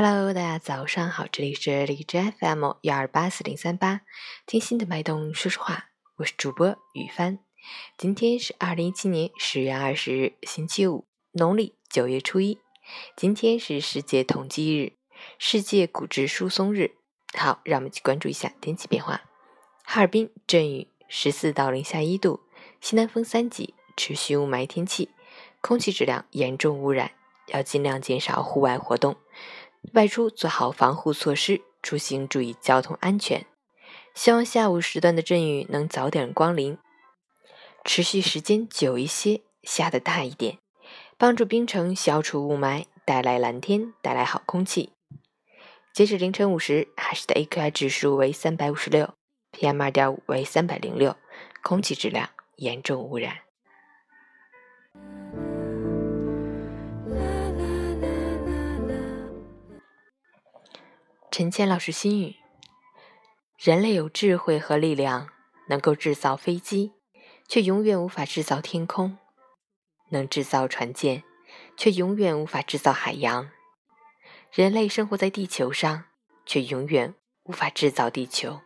Hello，大家早上好，这里是荔枝 FM 幺二八四零三八，听心的脉动说说话，我是主播雨帆。今天是二零一七年十月二十日，星期五，农历九月初一。今天是世界统计日，世界骨质疏松日。好，让我们去关注一下天气变化。哈尔滨阵雨，十四到零下一度，西南风三级，持续雾霾天气，空气质量严重污染，要尽量减少户外活动。外出做好防护措施，出行注意交通安全。希望下午时段的阵雨能早点光临，持续时间久一些，下的大一点，帮助冰城消除雾霾，带来蓝天，带来好空气。截止凌晨五时，海市的 AQI 指数为三百五十六，PM 二点五为三百零六，空气质量严重污染。陈谦老师心语：人类有智慧和力量，能够制造飞机，却永远无法制造天空；能制造船舰，却永远无法制造海洋。人类生活在地球上，却永远无法制造地球。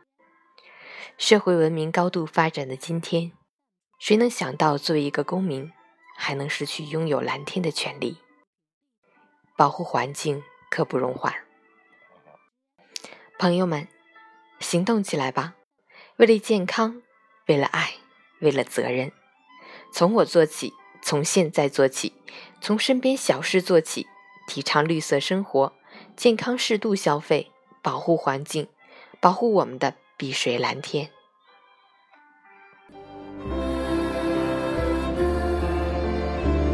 社会文明高度发展的今天，谁能想到作为一个公民，还能失去拥有蓝天的权利？保护环境刻不容缓。朋友们，行动起来吧！为了健康，为了爱，为了责任，从我做起，从现在做起，从身边小事做起，提倡绿色生活，健康适度消费，保护环境，保护我们的碧水蓝天。